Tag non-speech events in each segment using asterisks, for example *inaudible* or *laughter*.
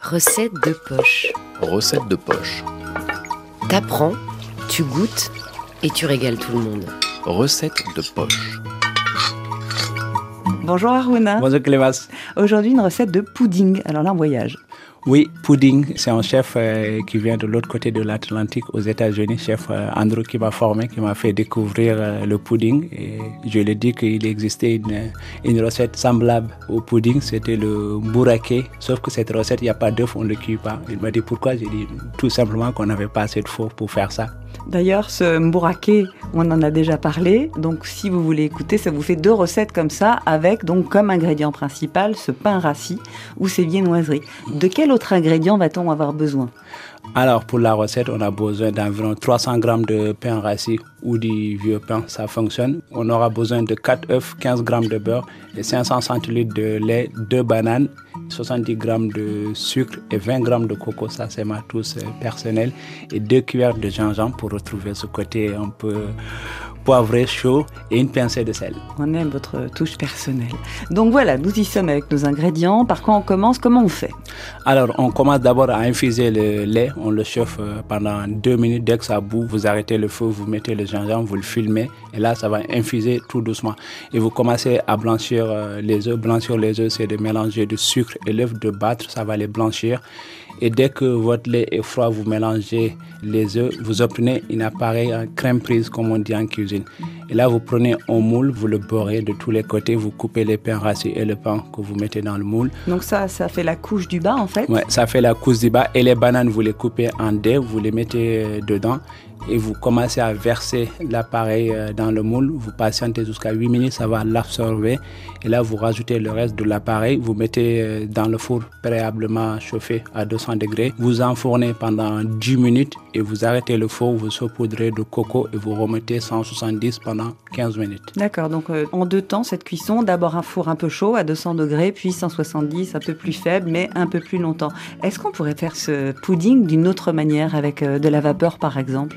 Recette de poche. Recette de poche. T'apprends, tu goûtes et tu régales tout le monde. Recette de poche. Bonjour Aruna. Bonjour Clémas. Aujourd'hui une recette de pudding. Alors là, un voyage. Oui, Pudding, c'est un chef euh, qui vient de l'autre côté de l'Atlantique aux États-Unis, chef euh, Andrew qui m'a formé, qui m'a fait découvrir euh, le pudding. Et je lui ai dit qu'il existait une, une, recette semblable au pudding, c'était le bourraquet. Sauf que cette recette, il n'y a pas d'œuf, on ne le cuit pas. Il m'a dit pourquoi? J'ai dit tout simplement qu'on n'avait pas assez de four pour faire ça. D'ailleurs, ce mbouraké, on en a déjà parlé. Donc, si vous voulez écouter, ça vous fait deux recettes comme ça, avec donc comme ingrédient principal ce pain rassis ou ces viennoiseries. De quel autre ingrédient va-t-on avoir besoin? Alors, pour la recette, on a besoin d'environ 300 g de pain rassis ou du vieux pain, ça fonctionne. On aura besoin de 4 œufs, 15 g de beurre et 500 centilitres de lait, 2 bananes, 70 g de sucre et 20 g de coco, ça c'est ma touche personnelle, et 2 cuillères de gingembre pour retrouver ce côté un peu poivré chaud et une pincée de sel. On aime votre touche personnelle. Donc voilà, nous y sommes avec nos ingrédients. Par quoi on commence? Comment on fait? Alors, on commence d'abord à infuser le lait. On le chauffe euh, pendant deux minutes. Dès que ça bout, vous arrêtez le feu, vous mettez le gingembre, vous le filmez. Et là, ça va infuser tout doucement. Et vous commencez à blanchir euh, les œufs. Blanchir les œufs, c'est de mélanger du sucre et l'œuf, de battre. Ça va les blanchir. Et dès que votre lait est froid, vous mélangez les œufs, vous obtenez une appareil crème prise, comme on dit en cuisine. Et là, vous prenez un moule, vous le beurrez de tous les côtés, vous coupez les pains rassis et le pain que vous mettez dans le moule. Donc ça, ça fait la couche du bas en fait Ouais, ça fait la couche du bas. Et les bananes, vous les coupez en dés, vous les mettez euh, dedans et vous commencez à verser l'appareil euh, dans le moule. Vous patientez jusqu'à 8 minutes, ça va l'absorber. Et là, vous rajoutez le reste de l'appareil. Vous mettez euh, dans le four préalablement chauffé à 200 degrés. Vous enfournez pendant 10 minutes et vous arrêtez le four. Vous saupoudrez de coco et vous remettez 170 pendant 15 minutes. D'accord, donc euh, en deux temps, cette cuisson. D'abord un four un peu chaud à 200 degrés, puis 170, un peu plus faible, mais un peu plus longtemps. Est-ce qu'on pourrait faire ce pudding d'une autre manière, avec de la vapeur par exemple?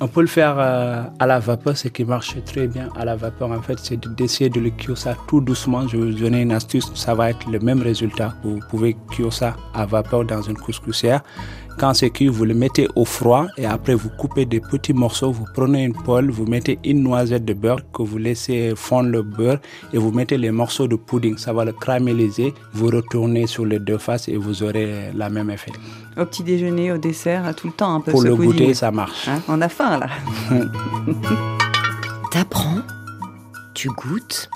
on peut le faire euh, à la vapeur, ce qui marche très bien à la vapeur, en fait, c'est d'essayer de le cuire ça tout doucement. Je vais vous donner une astuce, ça va être le même résultat. Vous pouvez cuire ça à vapeur dans une couscoussière. Quand c'est cuit, vous le mettez au froid et après vous coupez des petits morceaux. Vous prenez une poêle, vous mettez une noisette de beurre que vous laissez fondre le beurre et vous mettez les morceaux de pudding. Ça va le caraméliser. Vous retournez sur les deux faces et vous aurez la même effet. Au petit déjeuner, au dessert, tout le temps un peu. Pour ce le pudding. goûter, ça marche. Hein, on a faim là. *laughs* T'apprends, tu goûtes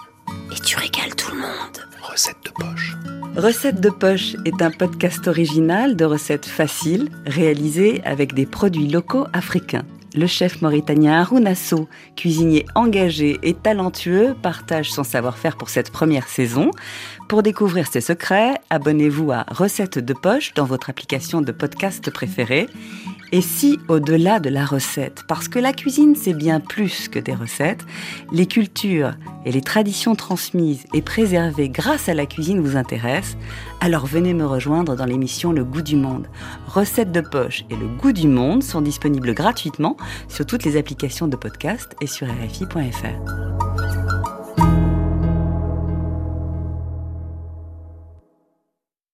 et tu régales tout le monde. Recette de poche. Recette de poche est un podcast original de recettes faciles réalisé avec des produits locaux africains. Le chef mauritanien Harouna Sow, cuisinier engagé et talentueux, partage son savoir-faire pour cette première saison. Pour découvrir ses secrets, abonnez-vous à Recettes de poche dans votre application de podcast préférée. Et si, au-delà de la recette, parce que la cuisine c'est bien plus que des recettes, les cultures et les traditions transmises et préservées grâce à la cuisine vous intéressent, alors venez me rejoindre dans l'émission Le Goût du Monde. Recettes de poche et Le Goût du Monde sont disponibles gratuitement sur toutes les applications de podcast et sur RFI.fr.